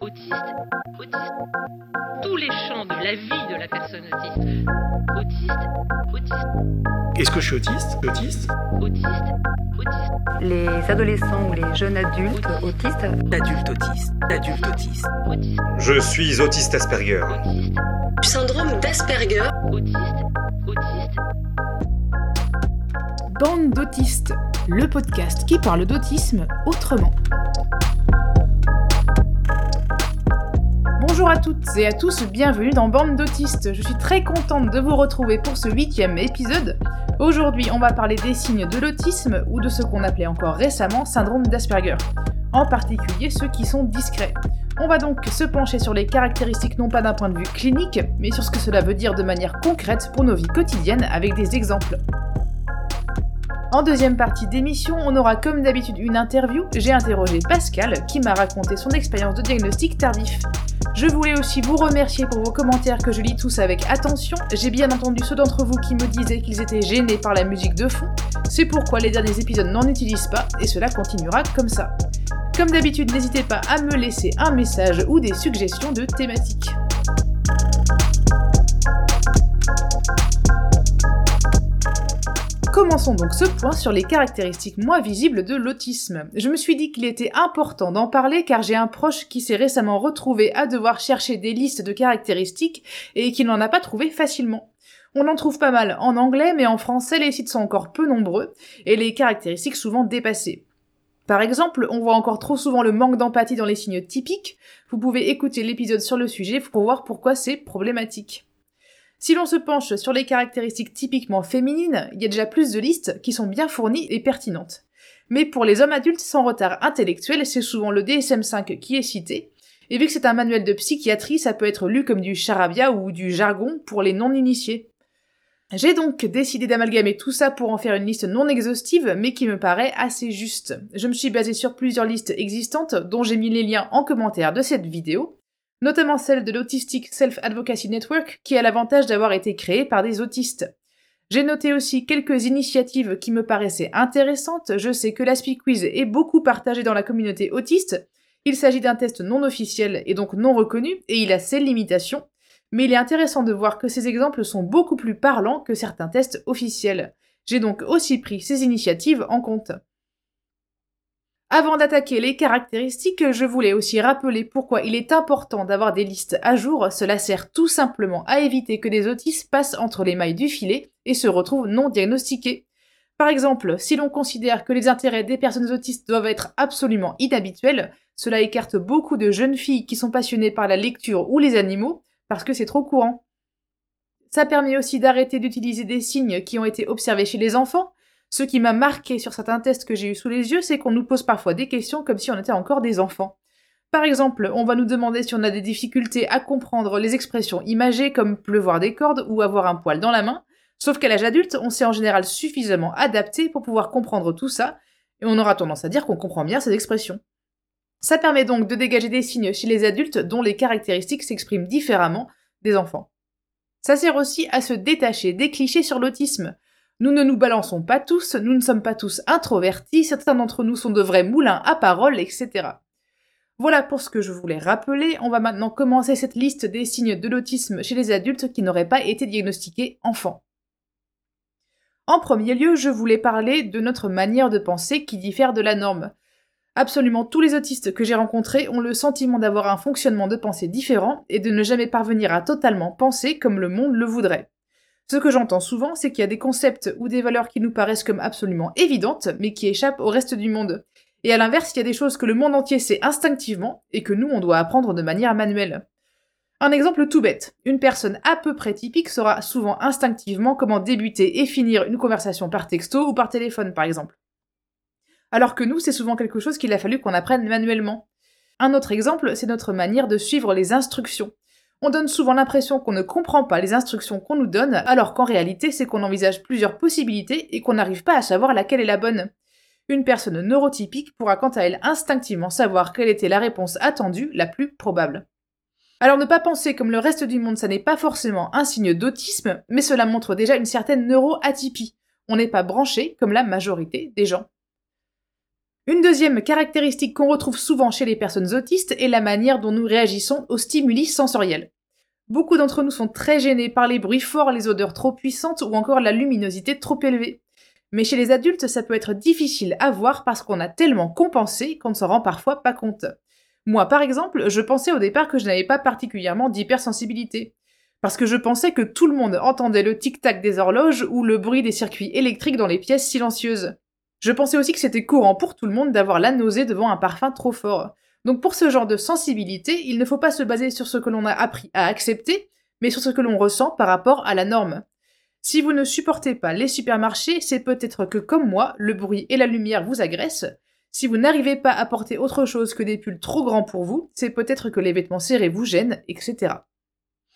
autiste, autiste. Tous les champs de la vie de la personne autiste. Autiste, autiste, Est-ce que je suis autiste Autiste? Autiste, autiste. Les adolescents ou les jeunes adultes autistes L'adulte autiste, l'adulte autiste. autiste, Je suis autiste Asperger. autiste, syndrome d'Asperger, autiste, autiste. Bande d'autistes, le podcast qui parle d'autisme autrement. Bonjour à toutes et à tous, bienvenue dans Bande d'autistes. Je suis très contente de vous retrouver pour ce huitième épisode. Aujourd'hui, on va parler des signes de l'autisme ou de ce qu'on appelait encore récemment syndrome d'Asperger. En particulier ceux qui sont discrets. On va donc se pencher sur les caractéristiques non pas d'un point de vue clinique, mais sur ce que cela veut dire de manière concrète pour nos vies quotidiennes avec des exemples. En deuxième partie d'émission, on aura comme d'habitude une interview. J'ai interrogé Pascal qui m'a raconté son expérience de diagnostic tardif. Je voulais aussi vous remercier pour vos commentaires que je lis tous avec attention. J'ai bien entendu ceux d'entre vous qui me disaient qu'ils étaient gênés par la musique de fond. C'est pourquoi les derniers épisodes n'en utilisent pas et cela continuera comme ça. Comme d'habitude, n'hésitez pas à me laisser un message ou des suggestions de thématiques. Commençons donc ce point sur les caractéristiques moins visibles de l'autisme. Je me suis dit qu'il était important d'en parler car j'ai un proche qui s'est récemment retrouvé à devoir chercher des listes de caractéristiques et qui n'en a pas trouvé facilement. On en trouve pas mal en anglais, mais en français les sites sont encore peu nombreux et les caractéristiques souvent dépassées. Par exemple, on voit encore trop souvent le manque d'empathie dans les signes typiques. Vous pouvez écouter l'épisode sur le sujet pour voir pourquoi c'est problématique. Si l'on se penche sur les caractéristiques typiquement féminines, il y a déjà plus de listes qui sont bien fournies et pertinentes. Mais pour les hommes adultes sans retard intellectuel, c'est souvent le DSM5 qui est cité, et vu que c'est un manuel de psychiatrie, ça peut être lu comme du charabia ou du jargon pour les non-initiés. J'ai donc décidé d'amalgamer tout ça pour en faire une liste non exhaustive, mais qui me paraît assez juste. Je me suis basée sur plusieurs listes existantes, dont j'ai mis les liens en commentaire de cette vidéo, notamment celle de l'Autistic Self-Advocacy Network, qui a l'avantage d'avoir été créée par des autistes. J'ai noté aussi quelques initiatives qui me paraissaient intéressantes. Je sais que l'Aspi Quiz est beaucoup partagé dans la communauté autiste. Il s'agit d'un test non officiel et donc non reconnu, et il a ses limitations. Mais il est intéressant de voir que ces exemples sont beaucoup plus parlants que certains tests officiels. J'ai donc aussi pris ces initiatives en compte. Avant d'attaquer les caractéristiques, je voulais aussi rappeler pourquoi il est important d'avoir des listes à jour. Cela sert tout simplement à éviter que des autistes passent entre les mailles du filet et se retrouvent non diagnostiqués. Par exemple, si l'on considère que les intérêts des personnes autistes doivent être absolument inhabituels, cela écarte beaucoup de jeunes filles qui sont passionnées par la lecture ou les animaux, parce que c'est trop courant. Ça permet aussi d'arrêter d'utiliser des signes qui ont été observés chez les enfants, ce qui m'a marqué sur certains tests que j'ai eu sous les yeux, c'est qu'on nous pose parfois des questions comme si on était encore des enfants. Par exemple, on va nous demander si on a des difficultés à comprendre les expressions imagées comme pleuvoir des cordes ou avoir un poil dans la main, sauf qu'à l'âge adulte, on s'est en général suffisamment adapté pour pouvoir comprendre tout ça, et on aura tendance à dire qu'on comprend bien ces expressions. Ça permet donc de dégager des signes chez les adultes dont les caractéristiques s'expriment différemment des enfants. Ça sert aussi à se détacher des clichés sur l'autisme. Nous ne nous balançons pas tous, nous ne sommes pas tous introvertis, certains d'entre nous sont de vrais moulins à parole, etc. Voilà pour ce que je voulais rappeler, on va maintenant commencer cette liste des signes de l'autisme chez les adultes qui n'auraient pas été diagnostiqués enfants. En premier lieu, je voulais parler de notre manière de penser qui diffère de la norme. Absolument tous les autistes que j'ai rencontrés ont le sentiment d'avoir un fonctionnement de pensée différent et de ne jamais parvenir à totalement penser comme le monde le voudrait. Ce que j'entends souvent, c'est qu'il y a des concepts ou des valeurs qui nous paraissent comme absolument évidentes, mais qui échappent au reste du monde. Et à l'inverse, il y a des choses que le monde entier sait instinctivement et que nous, on doit apprendre de manière manuelle. Un exemple tout bête. Une personne à peu près typique saura souvent instinctivement comment débuter et finir une conversation par texto ou par téléphone, par exemple. Alors que nous, c'est souvent quelque chose qu'il a fallu qu'on apprenne manuellement. Un autre exemple, c'est notre manière de suivre les instructions. On donne souvent l'impression qu'on ne comprend pas les instructions qu'on nous donne, alors qu'en réalité, c'est qu'on envisage plusieurs possibilités et qu'on n'arrive pas à savoir laquelle est la bonne. Une personne neurotypique pourra quant à elle instinctivement savoir quelle était la réponse attendue la plus probable. Alors ne pas penser comme le reste du monde, ça n'est pas forcément un signe d'autisme, mais cela montre déjà une certaine neuroatypie. On n'est pas branché comme la majorité des gens. Une deuxième caractéristique qu'on retrouve souvent chez les personnes autistes est la manière dont nous réagissons aux stimuli sensoriels. Beaucoup d'entre nous sont très gênés par les bruits forts, les odeurs trop puissantes ou encore la luminosité trop élevée. Mais chez les adultes, ça peut être difficile à voir parce qu'on a tellement compensé qu'on ne s'en rend parfois pas compte. Moi, par exemple, je pensais au départ que je n'avais pas particulièrement d'hypersensibilité. Parce que je pensais que tout le monde entendait le tic-tac des horloges ou le bruit des circuits électriques dans les pièces silencieuses. Je pensais aussi que c'était courant pour tout le monde d'avoir la nausée devant un parfum trop fort. Donc pour ce genre de sensibilité, il ne faut pas se baser sur ce que l'on a appris à accepter, mais sur ce que l'on ressent par rapport à la norme. Si vous ne supportez pas les supermarchés, c'est peut-être que comme moi, le bruit et la lumière vous agressent. Si vous n'arrivez pas à porter autre chose que des pulls trop grands pour vous, c'est peut-être que les vêtements serrés vous gênent, etc.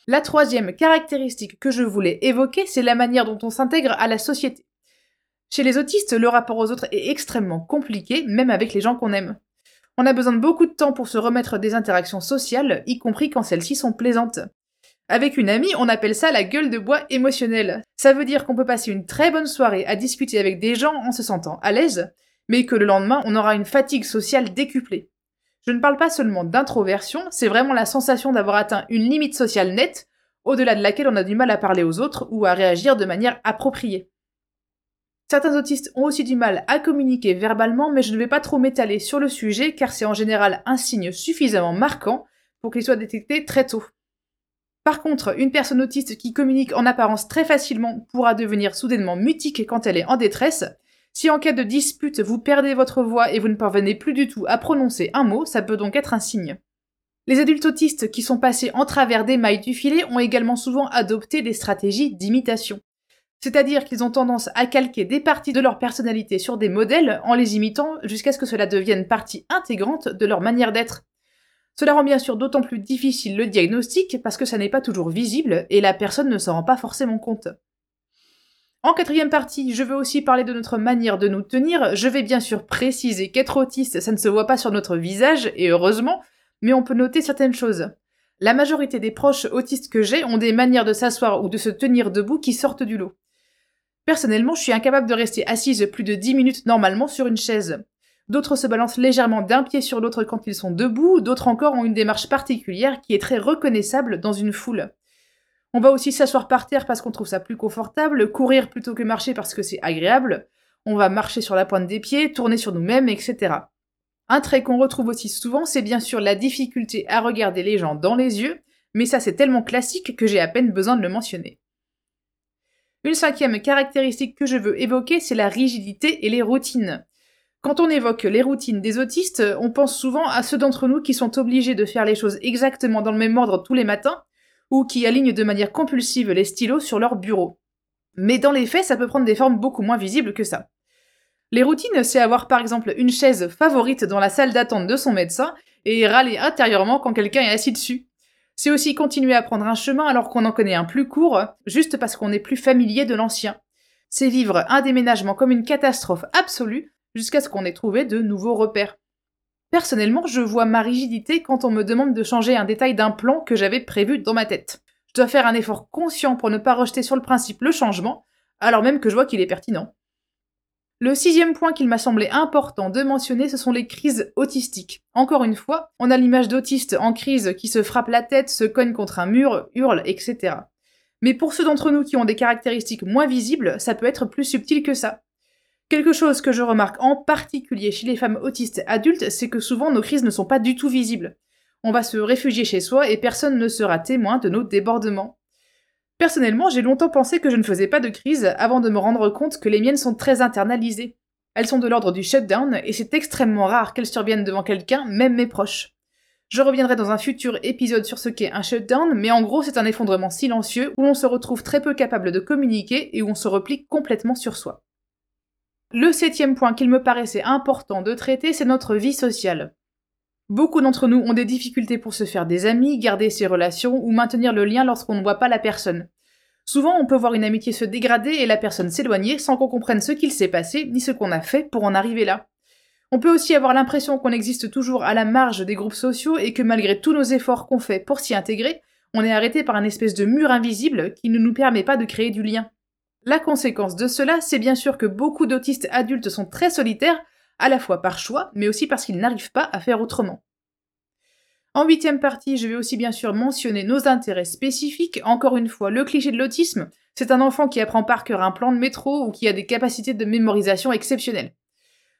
La troisième caractéristique que je voulais évoquer, c'est la manière dont on s'intègre à la société. Chez les autistes, le rapport aux autres est extrêmement compliqué, même avec les gens qu'on aime. On a besoin de beaucoup de temps pour se remettre des interactions sociales, y compris quand celles-ci sont plaisantes. Avec une amie, on appelle ça la gueule de bois émotionnelle. Ça veut dire qu'on peut passer une très bonne soirée à discuter avec des gens en se sentant à l'aise, mais que le lendemain, on aura une fatigue sociale décuplée. Je ne parle pas seulement d'introversion, c'est vraiment la sensation d'avoir atteint une limite sociale nette, au-delà de laquelle on a du mal à parler aux autres ou à réagir de manière appropriée. Certains autistes ont aussi du mal à communiquer verbalement, mais je ne vais pas trop m'étaler sur le sujet car c'est en général un signe suffisamment marquant pour qu'il soit détecté très tôt. Par contre, une personne autiste qui communique en apparence très facilement pourra devenir soudainement mutique quand elle est en détresse. Si en cas de dispute vous perdez votre voix et vous ne parvenez plus du tout à prononcer un mot, ça peut donc être un signe. Les adultes autistes qui sont passés en travers des mailles du filet ont également souvent adopté des stratégies d'imitation. C'est-à-dire qu'ils ont tendance à calquer des parties de leur personnalité sur des modèles en les imitant jusqu'à ce que cela devienne partie intégrante de leur manière d'être. Cela rend bien sûr d'autant plus difficile le diagnostic parce que ça n'est pas toujours visible et la personne ne s'en rend pas forcément compte. En quatrième partie, je veux aussi parler de notre manière de nous tenir. Je vais bien sûr préciser qu'être autiste, ça ne se voit pas sur notre visage, et heureusement, mais on peut noter certaines choses. La majorité des proches autistes que j'ai ont des manières de s'asseoir ou de se tenir debout qui sortent du lot. Personnellement, je suis incapable de rester assise plus de 10 minutes normalement sur une chaise. D'autres se balancent légèrement d'un pied sur l'autre quand ils sont debout, d'autres encore ont une démarche particulière qui est très reconnaissable dans une foule. On va aussi s'asseoir par terre parce qu'on trouve ça plus confortable, courir plutôt que marcher parce que c'est agréable, on va marcher sur la pointe des pieds, tourner sur nous-mêmes, etc. Un trait qu'on retrouve aussi souvent, c'est bien sûr la difficulté à regarder les gens dans les yeux, mais ça c'est tellement classique que j'ai à peine besoin de le mentionner. Une cinquième caractéristique que je veux évoquer, c'est la rigidité et les routines. Quand on évoque les routines des autistes, on pense souvent à ceux d'entre nous qui sont obligés de faire les choses exactement dans le même ordre tous les matins, ou qui alignent de manière compulsive les stylos sur leur bureau. Mais dans les faits, ça peut prendre des formes beaucoup moins visibles que ça. Les routines, c'est avoir par exemple une chaise favorite dans la salle d'attente de son médecin et râler intérieurement quand quelqu'un est assis dessus. C'est aussi continuer à prendre un chemin alors qu'on en connaît un plus court, juste parce qu'on est plus familier de l'ancien. C'est vivre un déménagement comme une catastrophe absolue jusqu'à ce qu'on ait trouvé de nouveaux repères. Personnellement, je vois ma rigidité quand on me demande de changer un détail d'un plan que j'avais prévu dans ma tête. Je dois faire un effort conscient pour ne pas rejeter sur le principe le changement, alors même que je vois qu'il est pertinent. Le sixième point qu'il m'a semblé important de mentionner, ce sont les crises autistiques. Encore une fois, on a l'image d'autiste en crise qui se frappe la tête, se cogne contre un mur, hurle, etc. Mais pour ceux d'entre nous qui ont des caractéristiques moins visibles, ça peut être plus subtil que ça. Quelque chose que je remarque en particulier chez les femmes autistes adultes, c'est que souvent nos crises ne sont pas du tout visibles. On va se réfugier chez soi et personne ne sera témoin de nos débordements. Personnellement, j'ai longtemps pensé que je ne faisais pas de crise avant de me rendre compte que les miennes sont très internalisées. Elles sont de l'ordre du shutdown et c'est extrêmement rare qu'elles surviennent devant quelqu'un, même mes proches. Je reviendrai dans un futur épisode sur ce qu'est un shutdown, mais en gros c'est un effondrement silencieux où l'on se retrouve très peu capable de communiquer et où on se replie complètement sur soi. Le septième point qu'il me paraissait important de traiter, c'est notre vie sociale. Beaucoup d'entre nous ont des difficultés pour se faire des amis, garder ses relations ou maintenir le lien lorsqu'on ne voit pas la personne. Souvent, on peut voir une amitié se dégrader et la personne s'éloigner sans qu'on comprenne ce qu'il s'est passé ni ce qu'on a fait pour en arriver là. On peut aussi avoir l'impression qu'on existe toujours à la marge des groupes sociaux et que malgré tous nos efforts qu'on fait pour s'y intégrer, on est arrêté par un espèce de mur invisible qui ne nous permet pas de créer du lien. La conséquence de cela, c'est bien sûr que beaucoup d'autistes adultes sont très solitaires à la fois par choix, mais aussi parce qu'ils n'arrivent pas à faire autrement. En huitième partie, je vais aussi bien sûr mentionner nos intérêts spécifiques. Encore une fois, le cliché de l'autisme, c'est un enfant qui apprend par cœur un plan de métro ou qui a des capacités de mémorisation exceptionnelles.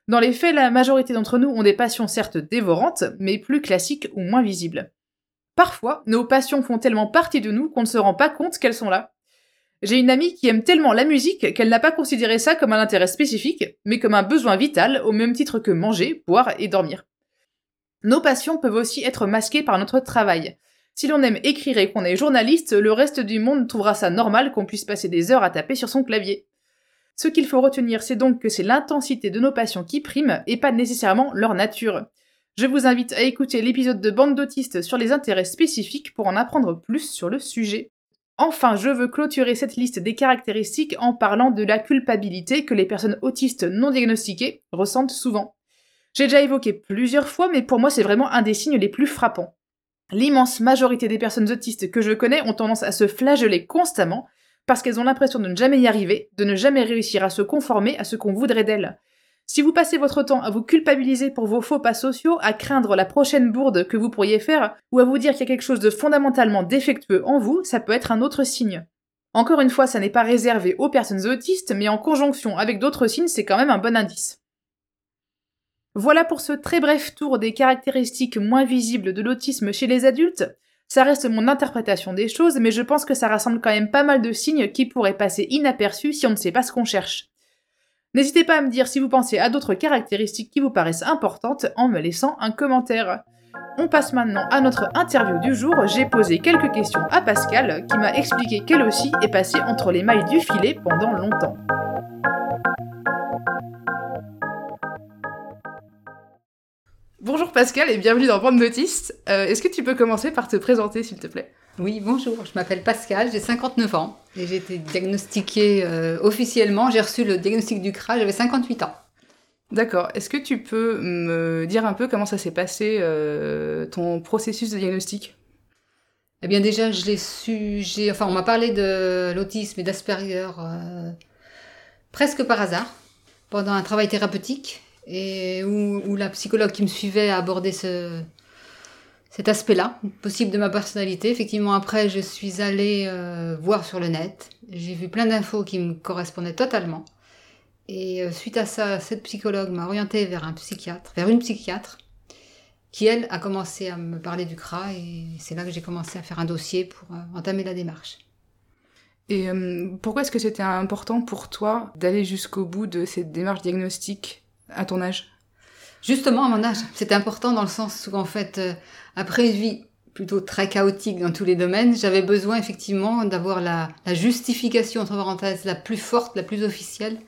Dans les faits, la majorité d'entre nous ont des passions certes dévorantes, mais plus classiques ou moins visibles. Parfois, nos passions font tellement partie de nous qu'on ne se rend pas compte qu'elles sont là. J'ai une amie qui aime tellement la musique qu'elle n'a pas considéré ça comme un intérêt spécifique, mais comme un besoin vital au même titre que manger, boire et dormir. Nos passions peuvent aussi être masquées par notre travail. Si l'on aime écrire et qu'on est journaliste, le reste du monde trouvera ça normal qu'on puisse passer des heures à taper sur son clavier. Ce qu'il faut retenir, c'est donc que c'est l'intensité de nos passions qui prime et pas nécessairement leur nature. Je vous invite à écouter l'épisode de Bande d'autistes sur les intérêts spécifiques pour en apprendre plus sur le sujet. Enfin, je veux clôturer cette liste des caractéristiques en parlant de la culpabilité que les personnes autistes non diagnostiquées ressentent souvent. J'ai déjà évoqué plusieurs fois, mais pour moi c'est vraiment un des signes les plus frappants. L'immense majorité des personnes autistes que je connais ont tendance à se flageller constamment parce qu'elles ont l'impression de ne jamais y arriver, de ne jamais réussir à se conformer à ce qu'on voudrait d'elles. Si vous passez votre temps à vous culpabiliser pour vos faux pas sociaux, à craindre la prochaine bourde que vous pourriez faire, ou à vous dire qu'il y a quelque chose de fondamentalement défectueux en vous, ça peut être un autre signe. Encore une fois, ça n'est pas réservé aux personnes autistes, mais en conjonction avec d'autres signes, c'est quand même un bon indice. Voilà pour ce très bref tour des caractéristiques moins visibles de l'autisme chez les adultes. Ça reste mon interprétation des choses, mais je pense que ça rassemble quand même pas mal de signes qui pourraient passer inaperçus si on ne sait pas ce qu'on cherche. N'hésitez pas à me dire si vous pensez à d'autres caractéristiques qui vous paraissent importantes en me laissant un commentaire. On passe maintenant à notre interview du jour. J'ai posé quelques questions à Pascal qui m'a expliqué qu'elle aussi est passée entre les mailles du filet pendant longtemps. Bonjour Pascal et bienvenue dans Bande d'autistes. Euh, Est-ce que tu peux commencer par te présenter s'il te plaît? Oui, bonjour, je m'appelle Pascal, j'ai 59 ans et j'ai été diagnostiquée euh, officiellement. J'ai reçu le diagnostic du CRA, j'avais 58 ans. D'accord. Est-ce que tu peux me dire un peu comment ça s'est passé, euh, ton processus de diagnostic? Eh bien déjà, je l'ai su, j'ai, enfin on m'a parlé de l'autisme et d'Asperger euh, presque par hasard pendant un travail thérapeutique et où, où la psychologue qui me suivait a abordé ce, cet aspect-là, possible de ma personnalité. Effectivement, après, je suis allée euh, voir sur le net. J'ai vu plein d'infos qui me correspondaient totalement. Et euh, suite à ça, cette psychologue m'a orientée vers un psychiatre, vers une psychiatre, qui elle a commencé à me parler du CRA et c'est là que j'ai commencé à faire un dossier pour euh, entamer la démarche. Et pourquoi est-ce que c'était important pour toi d'aller jusqu'au bout de cette démarche diagnostique à ton âge? Justement, à mon âge, c'était important dans le sens où, en fait, euh, après une vie plutôt très chaotique dans tous les domaines, j'avais besoin effectivement d'avoir la, la justification, entre parenthèses, la plus forte, la plus officielle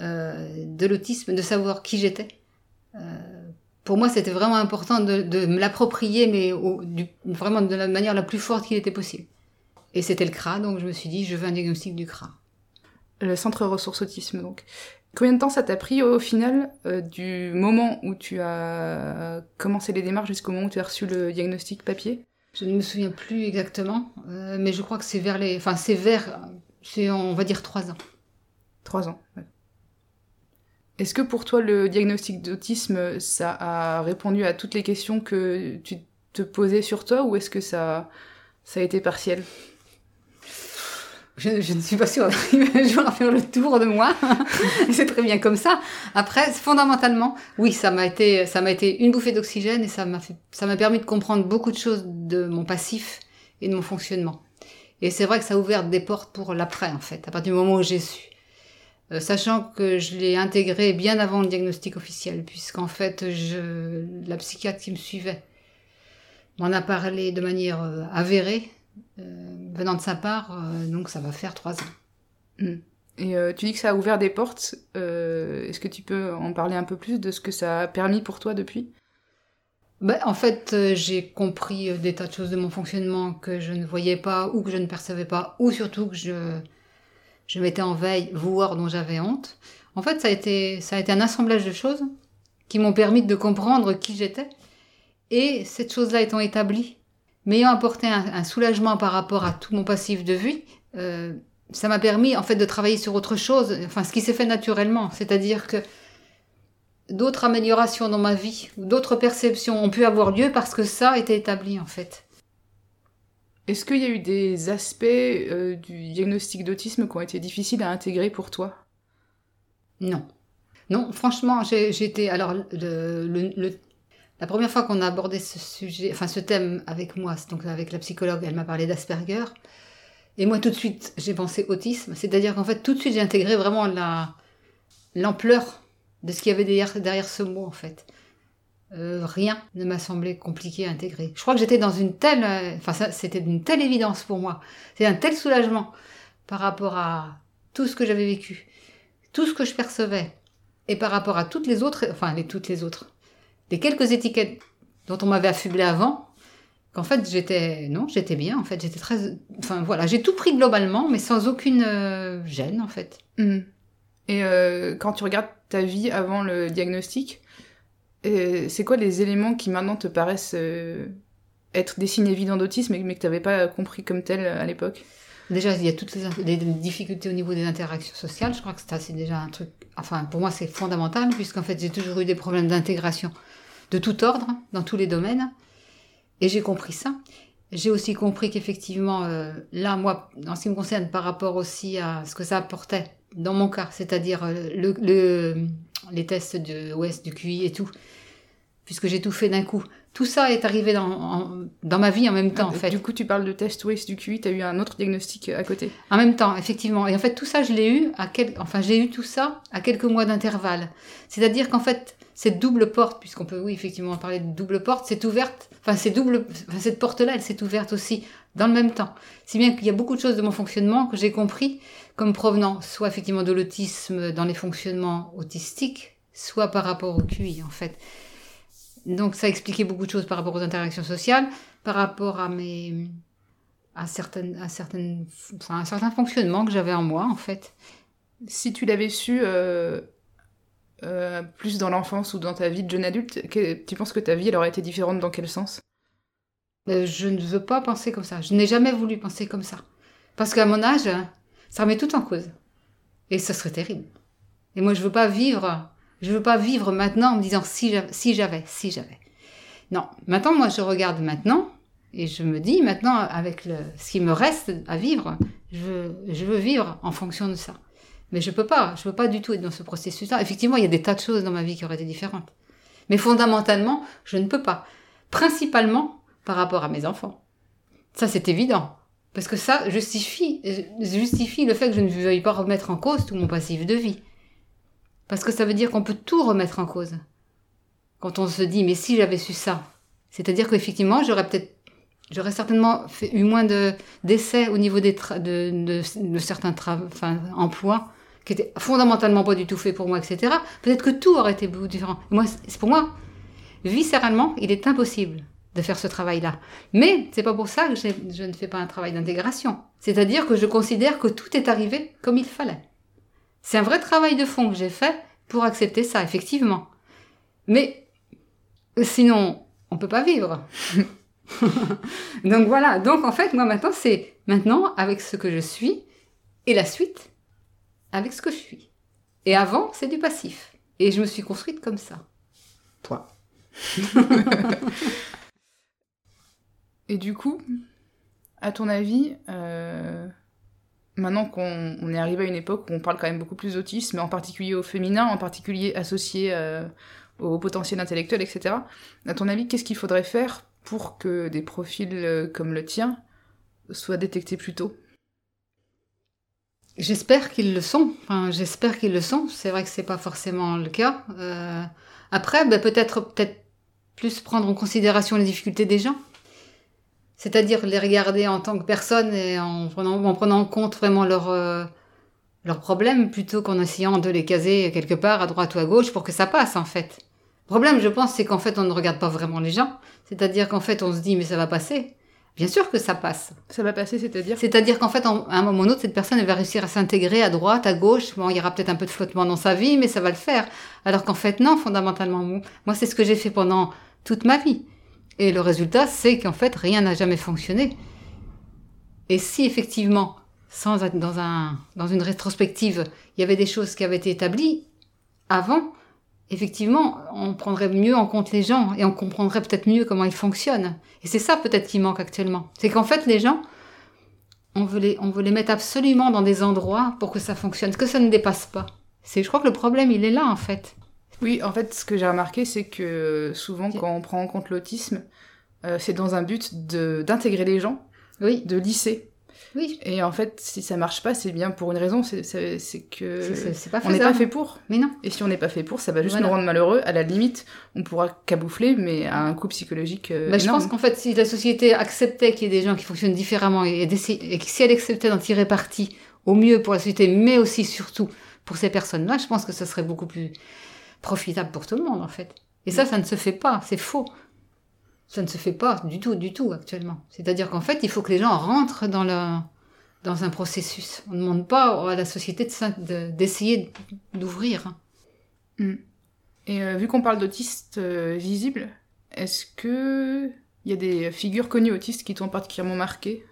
euh, de l'autisme, de savoir qui j'étais. Euh, pour moi, c'était vraiment important de, de me l'approprier, mais au, du, vraiment de la manière la plus forte qu'il était possible. Et c'était le CRA, donc je me suis dit, je veux un diagnostic du CRA. Le centre ressources autisme, donc. Combien de temps ça t'a pris au final euh, du moment où tu as commencé les démarches jusqu'au moment où tu as reçu le diagnostic papier? Je ne me souviens plus exactement, euh, mais je crois que c'est vers les, enfin c'est vers, c'est on va dire trois ans. Trois ans. Ouais. Est-ce que pour toi le diagnostic d'autisme ça a répondu à toutes les questions que tu te posais sur toi ou est-ce que ça ça a été partiel? Je, ne suis pas sûre d'arriver à faire le tour de moi. c'est très bien comme ça. Après, fondamentalement, oui, ça m'a été, ça m'a été une bouffée d'oxygène et ça m'a fait, ça m'a permis de comprendre beaucoup de choses de mon passif et de mon fonctionnement. Et c'est vrai que ça a ouvert des portes pour l'après, en fait, à partir du moment où j'ai su. Euh, sachant que je l'ai intégré bien avant le diagnostic officiel, puisqu'en fait, je, la psychiatre qui me suivait m'en a parlé de manière euh, avérée, venant de sa part, euh, donc ça va faire trois ans. Mm. Et euh, tu dis que ça a ouvert des portes. Euh, Est-ce que tu peux en parler un peu plus de ce que ça a permis pour toi depuis? Ben, En fait, euh, j'ai compris euh, des tas de choses de mon fonctionnement que je ne voyais pas ou que je ne percevais pas, ou surtout que je, je mettais en veille, voire dont j'avais honte. En fait, ça a, été, ça a été un assemblage de choses qui m'ont permis de comprendre qui j'étais. Et cette chose-là étant établie, m'ayant apporté un, un, soulagement par rapport à tout mon passif de vie, euh, ça m'a permis en fait de travailler sur autre chose, enfin ce qui s'est fait naturellement, c'est-à-dire que d'autres améliorations dans ma vie ou d'autres perceptions ont pu avoir lieu parce que ça a été établi en fait. Est-ce qu'il y a eu des aspects euh, du diagnostic d'autisme qui ont été difficiles à intégrer pour toi? Non. Non, franchement, été. Alors, le, le- le- la première fois qu'on a abordé ce sujet, enfin ce thème avec moi, donc avec la psychologue, elle m'a parlé d'Asperger. Et moi, tout de suite, j'ai pensé autisme. C'est-à-dire qu'en fait, tout de suite, j'ai intégré vraiment la l'ampleur de ce qu'il y avait derrière, ce mot, en fait. Euh, rien ne m'a semblé compliqué à intégrer. Je crois que j'étais dans une telle, enfin c'était d'une telle évidence pour moi, c'est un tel soulagement par rapport à tout ce que j'avais vécu, tout ce que je percevais, et par rapport à toutes les autres, enfin les toutes les autres, les quelques étiquettes dont on m'avait affublé avant, qu'en fait j'étais, non, j'étais bien, en fait, j'étais très, enfin voilà, j'ai tout pris globalement, mais sans aucune euh, gêne en fait. Hmm. Et euh, quand tu regardes ta vie avant le diagnostic, euh, c'est quoi les éléments qui maintenant te paraissent euh, être des signes évidents d'autisme mais que tu n'avais pas compris comme tel à l'époque? Déjà, il y a toutes les, les difficultés au niveau des interactions sociales. Je crois que ça, c'est déjà un truc. Enfin, pour moi, c'est fondamental, puisqu'en fait, j'ai toujours eu des problèmes d'intégration de tout ordre, dans tous les domaines. Et j'ai compris ça. J'ai aussi compris qu'effectivement, euh, là, moi, en ce qui me concerne, par rapport aussi à ce que ça apportait, dans mon cas, c'est-à-dire euh, le, le- les tests de OS, du QI et tout, puisque j'ai tout fait d'un coup. Tout ça est arrivé dans, en- dans ma vie en même temps, en fait. Du coup, tu parles de test Waste du QI, tu as eu un autre diagnostic à côté. En même temps, effectivement. Et en fait, tout ça, je l'ai eu à quel... enfin, j'ai eu tout ça à quelques mois d'intervalle. C'est-à-dire qu'en fait, cette double porte, puisqu'on peut, oui, effectivement, parler de double porte, c'est ouverte, enfin, c'est double, enfin, cette porte-là, elle s'est ouverte aussi dans le même temps. Si bien qu'il y a beaucoup de choses de mon fonctionnement que j'ai compris comme provenant soit effectivement de l'autisme dans les fonctionnements autistiques, soit par rapport au QI, en fait. Donc, ça expliquait beaucoup de choses par rapport aux interactions sociales, par rapport à mes, à certaines, à certaines, enfin, à certains fonctionnements que j'avais en moi, en fait. Si tu l'avais su euh, euh, plus dans l'enfance ou dans ta vie de jeune adulte, que- tu penses que ta vie elle aurait été différente dans quel sens? Euh, je ne veux pas penser comme ça. Je n'ai jamais voulu penser comme ça. Parce qu'à mon âge, ça remet tout en cause. Et ça serait terrible. Et moi, je veux pas vivre, je veux pas vivre maintenant en me disant si j'avais, si j'avais. Non. Maintenant, moi, je regarde maintenant et je me dis maintenant, avec le, ce qui me reste à vivre, je veux, je veux vivre en fonction de ça. Mais je peux pas, je peux pas du tout être dans ce processus-là. Effectivement, il y a des tas de choses dans ma vie qui auraient été différentes. Mais fondamentalement, je ne peux pas. Principalement par rapport à mes enfants. Ça, c'est évident. Parce que ça justifie, justifie le fait que je ne veuille pas remettre en cause tout mon passif de vie. Parce que ça veut dire qu'on peut tout remettre en cause. Quand on se dit, mais si j'avais su ça. C'est-à-dire qu'effectivement, j'aurais peut-être, j'aurais certainement fait, eu moins de, d'essais au niveau de, certains emplois qui étaient fondamentalement pas du tout faits pour moi, etc. Peut-être que tout aurait été différent. Moi, c'est pour moi, viscéralement, il est impossible de faire ce travail-là. Mais c'est pas pour ça que je ne fais pas un travail d'intégration. C'est-à-dire que je considère que tout est arrivé comme il fallait. C'est un vrai travail de fond que j'ai fait pour accepter ça, effectivement. Mais sinon, on peut pas vivre. Donc voilà. Donc en fait, moi maintenant, c'est maintenant avec ce que je suis et la suite avec ce que je suis. Et avant, c'est du passif. Et je me suis construite comme ça. Toi. Et du coup, à ton avis, euh, maintenant qu'on on est arrivé à une époque où on parle quand même beaucoup plus d'autisme, en particulier au féminin, en particulier associé euh, au potentiel intellectuel, etc., à ton avis, qu'est-ce qu'il faudrait faire pour que des profils euh, comme le tien soient détectés plus tôt? J'espère qu'ils le sont. Enfin, j'espère qu'ils le sont. C'est vrai que c'est pas forcément le cas. Euh, après, ben, peut-être plus prendre en considération les difficultés des gens. C'est-à-dire les regarder en tant que personne et en prenant, en prenant en compte vraiment leurs euh, leurs problèmes plutôt qu'en essayant de les caser quelque part à droite ou à gauche pour que ça passe en fait. Le problème, je pense, c'est qu'en fait, on ne regarde pas vraiment les gens. C'est-à-dire qu'en fait, on se dit mais ça va passer. Bien sûr que ça passe. Ça va passer, c'est-à-dire? C'est-à-dire qu'en fait, en- à un moment ou un autre, cette personne elle va réussir à s'intégrer à droite, à gauche. Bon, il y aura peut-être un peu de flottement dans sa vie, mais ça va le faire. Alors qu'en fait, non, fondamentalement, moi, c'est ce que j'ai fait pendant toute ma vie. Et le résultat, c'est qu'en fait, rien n'a jamais fonctionné. Et si effectivement, sans dans, un, dans une rétrospective, il y avait des choses qui avaient été établies avant, effectivement, on prendrait mieux en compte les gens et on comprendrait peut-être mieux comment ils fonctionnent. Et c'est ça peut-être qui manque actuellement. C'est qu'en fait, les gens, on veut, les, on veut les mettre absolument dans des endroits pour que ça fonctionne, que ça ne dépasse pas. C'est, je crois que le problème, il est là, en fait. Oui, en fait, ce que j'ai remarqué, c'est que souvent, quand on prend en compte l'autisme, euh, c'est dans un but d'intégrer les gens, Oui, de lisser. oui. Et en fait, si ça marche pas, c'est bien pour une raison, c'est, que C'est- pas on n'est pas fait pour. Mais non. Et si on n'est pas fait pour, ça va juste Voilà. nous rendre malheureux. À la limite, on pourra caboufler, mais à un coup psychologique euh, Bah, je pense qu'en fait, si la société acceptait qu'il y ait des gens qui fonctionnent différemment et, d'essayer- et que si elle acceptait d'en tirer parti au mieux pour la société, mais aussi surtout pour ces personnes-là, je pense que ce serait beaucoup plus profitable pour tout le monde, en fait. Et ça, ça ne se fait pas, c'est faux. Ça ne se fait pas du tout, du tout actuellement. C'est-à-dire qu'en fait, il faut que les gens rentrent dans, le, dans un processus. On ne demande pas à la société de- d'essayer d'ouvrir. hein. Et euh, vu qu'on parle d'autistes euh, visibles, est-ce que il y a des figures connues autistes qui t'ont particulièrement marqué?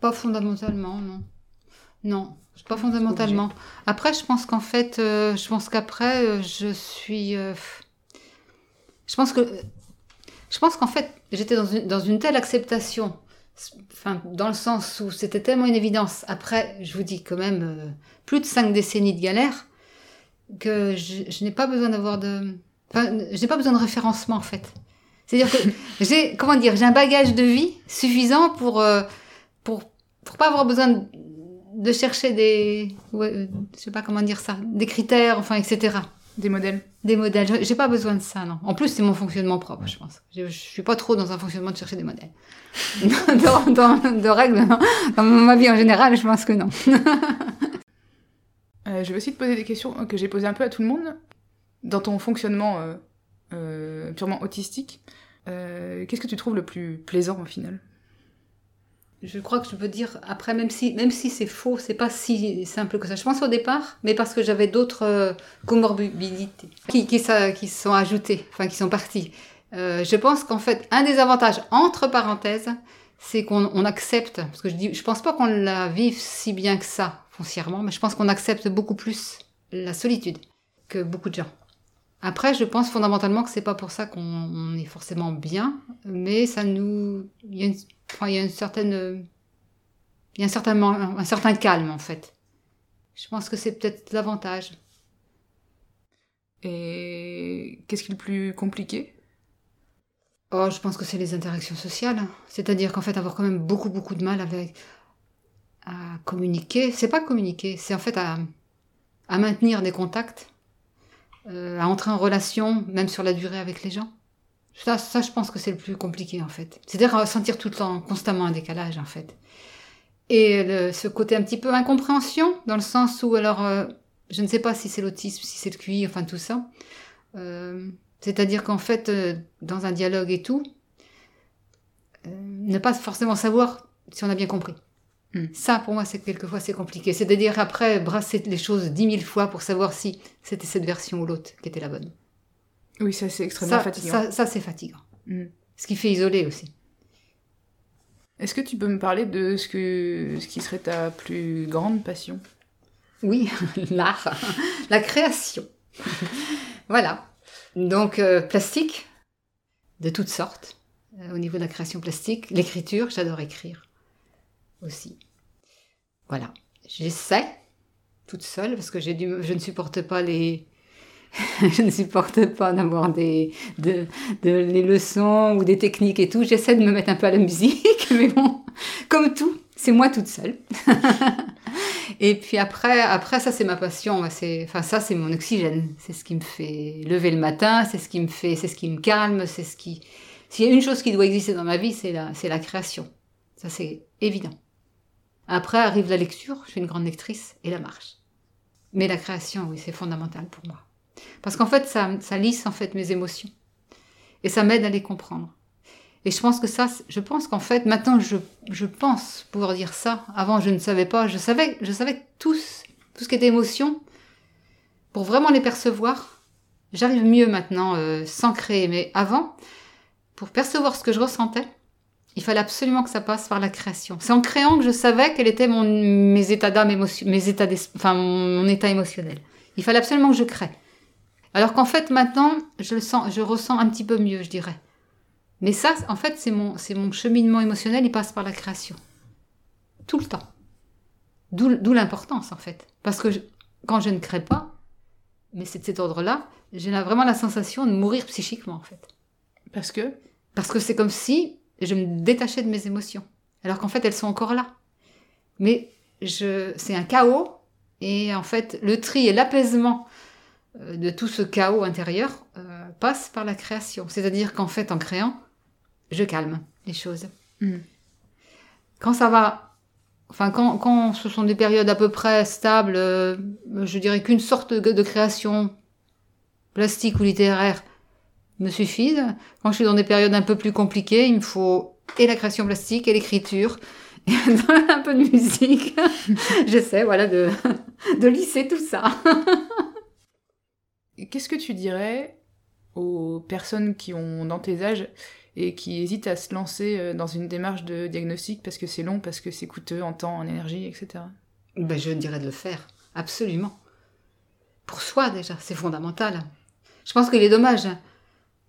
Pas fondamentalement, non. Non, pas fondamentalement. Après, je pense qu'en fait, euh, je pense qu'après, euh, je suis. euh, je pense que. Je pense qu'en fait, j'étais dans une, dans une telle acceptation, enfin, dans le sens où c'était tellement une évidence. Après, je vous dis quand même, plus de cinq décennies de galère, que je, je n'ai pas besoin d'avoir de. Enfin, je n'ai pas besoin de référencement, en fait. C'est-à-dire que j'ai, comment dire, j'ai un bagage de vie suffisant pour, pour, pour pas avoir besoin de, de chercher des, ouais, euh, je sais pas comment dire ça, des critères, enfin, etc. Des modèles Des modèles. J'ai- pas besoin de ça, non. En plus, c'est mon fonctionnement propre, je pense. Je, je suis pas trop dans un fonctionnement de chercher des modèles. dans, dans, de règles, non. Dans ma vie en général, je pense que non. Euh, Je vais aussi te poser des questions que j'ai posées un peu à tout le monde. Dans ton fonctionnement euh, euh, purement autistique, euh, qu'est-ce que tu trouves le plus plaisant au final? Je crois que je peux dire après, même si, même si c'est faux, c'est pas si simple que ça. Je pense au départ, mais parce que j'avais d'autres euh, comorbidités qui, qui, ça- sont ajoutées, enfin qui sont parties. Euh, je pense qu'en fait, un des avantages, entre parenthèses, c'est qu'on on accepte, parce que je dis, je pense pas qu'on la vive si bien que ça, foncièrement, mais je pense qu'on accepte beaucoup plus la solitude que beaucoup de gens. Après, je pense fondamentalement que c'est pas pour ça qu'on on est forcément bien, mais ça nous, il y a une, enfin, il y a une certaine, euh, il y a un certain, man- un certain calme en fait. Je pense que c'est peut-être l'avantage. Et qu'est-ce qui est le plus compliqué? Oh, je pense que c'est les interactions sociales. C'est-à-dire qu'en fait, avoir quand même beaucoup, beaucoup de mal avec à communiquer. C'est pas communiquer, c'est en fait à, à maintenir des contacts, euh, à entrer en relation, même sur la durée avec les gens. Ça, ça je pense que c'est le plus compliqué en fait. C'est-à-dire à sentir tout le temps, constamment un décalage en fait. Et le- ce côté un petit peu incompréhension, dans le sens où alors, euh, je ne sais pas si c'est l'autisme, si c'est le QI, enfin tout ça. Euh, c'est-à-dire qu'en fait, euh, dans un dialogue et tout, euh, ne pas forcément savoir si on a bien compris. Hmm. Ça, pour moi, c'est quelquefois c'est compliqué. C'est-à-dire après brasser les choses dix mille fois pour savoir si c'était cette version ou l'autre qui était la bonne. Oui, ça c'est extrêmement Ça, fatigant. ça, ça, c'est fatigant. Hmm. Ce qui fait isoler aussi. Est-ce que tu peux me parler de ce, que, ce qui serait ta plus grande passion? Oui, l'art, la création. voilà. Donc, euh, plastique, de toutes sortes. Euh, au niveau de la création plastique, l'écriture, j'adore écrire aussi. Voilà. J'essaie, toute seule, parce que du, je ne supporte pas les. je ne supporte pas d'avoir des de, de- les leçons ou des techniques et tout. J'essaie de me mettre un peu à la musique, mais bon, comme tout, c'est moi toute seule. Et puis après, après ça c'est ma passion, c'est, enfin ça c'est mon oxygène, c'est ce qui me fait lever le matin, c'est ce qui me fait, c'est ce qui me calme, c'est ce qui, s'il y a une chose qui doit exister dans ma vie, c'est la, c'est la création, ça c'est évident. Après arrive la lecture, je suis une grande lectrice et la marche. Mais la création, oui, c'est fondamental pour moi, parce qu'en fait ça, ça lisse en fait mes émotions et ça m'aide à les comprendre. Et je pense que ça, je pense qu'en fait, maintenant, je, je pense pouvoir dire ça. Avant, je ne savais pas. Je savais, je savais tous, tout ce qui était émotion, pour vraiment les percevoir. J'arrive mieux maintenant, euh, sans créer. Mais avant, pour percevoir ce que je ressentais, il fallait absolument que ça passe par la création. C'est en créant que je savais quel était mon, mes états d'âme, mes états enfin, mon état émotionnel. Il fallait absolument que je crée. Alors qu'en fait, maintenant, je le sens, je ressens un petit peu mieux, je dirais. Mais ça, en fait, c'est mon, c'est mon cheminement émotionnel, il passe par la création. Tout le temps. D'où, d'où l'importance, en fait. Parce que je- quand je ne crée pas, mais c'est de cet ordre-là, j'ai vraiment la sensation de mourir psychiquement, en fait. Parce que? Parce que c'est comme si je me détachais de mes émotions. Alors qu'en fait, elles sont encore là. Mais je, c'est un chaos. Et en fait, le tri et l'apaisement de tout ce chaos intérieur euh, passe par la création. C'est-à-dire qu'en fait, en créant, je calme les choses. Mm. Quand ça va, enfin, quand, quand ce sont des périodes à peu près stables, euh, je dirais qu'une sorte de, de création plastique ou littéraire me suffisent. Quand je suis dans des périodes un peu plus compliquées, il me faut et la création plastique et l'écriture, et un peu de musique. J'essaie, voilà, de, de lisser tout ça. Qu'est-ce que tu dirais aux personnes qui ont dans tes âges et qui hésitent à se lancer euh, dans une démarche de diagnostic parce que c'est long, parce que c'est coûteux en temps, en énergie, etc. Ben, je dirais de le faire, absolument. Pour soi déjà, c'est fondamental. Je pense qu'il est dommage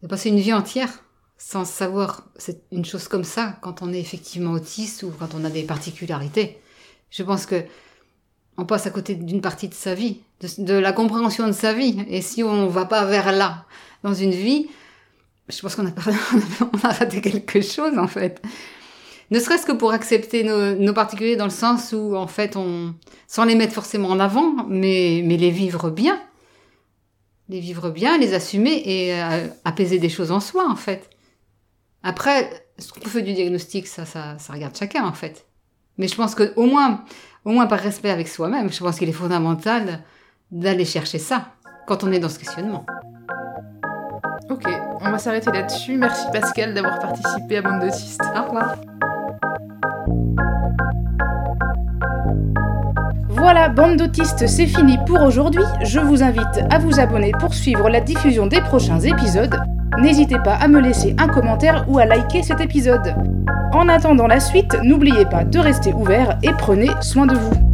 de passer une vie entière sans savoir une chose comme ça quand on est effectivement autiste ou quand on a des particularités. Je pense que on passe à côté d'une partie de sa vie, de, la compréhension de sa vie. Et si on va pas vers là dans une vie, je pense qu'on a, raté quelque chose en fait. Ne serait-ce que pour accepter nos, nos particuliers dans le sens où en fait on, sans les mettre forcément en avant, mais, mais les vivre bien. Les vivre bien, les assumer et euh, apaiser des choses en soi, en fait. Après, ce qu'on fait du diagnostic, ça, ça, ça regarde chacun, en fait. Mais je pense que au moins, au moins par respect avec soi-même, je pense qu'il est fondamental d'aller chercher ça quand on est dans ce questionnement. Ok, on va s'arrêter là-dessus. Merci Pascal d'avoir participé à Bande d'autistes. Au revoir. Voilà, bande d'autistes, c'est fini pour aujourd'hui. Je vous invite à vous abonner pour suivre la diffusion des prochains épisodes. N'hésitez pas à me laisser un commentaire ou à liker cet épisode. En attendant la suite, n'oubliez pas de rester ouvert et prenez soin de vous.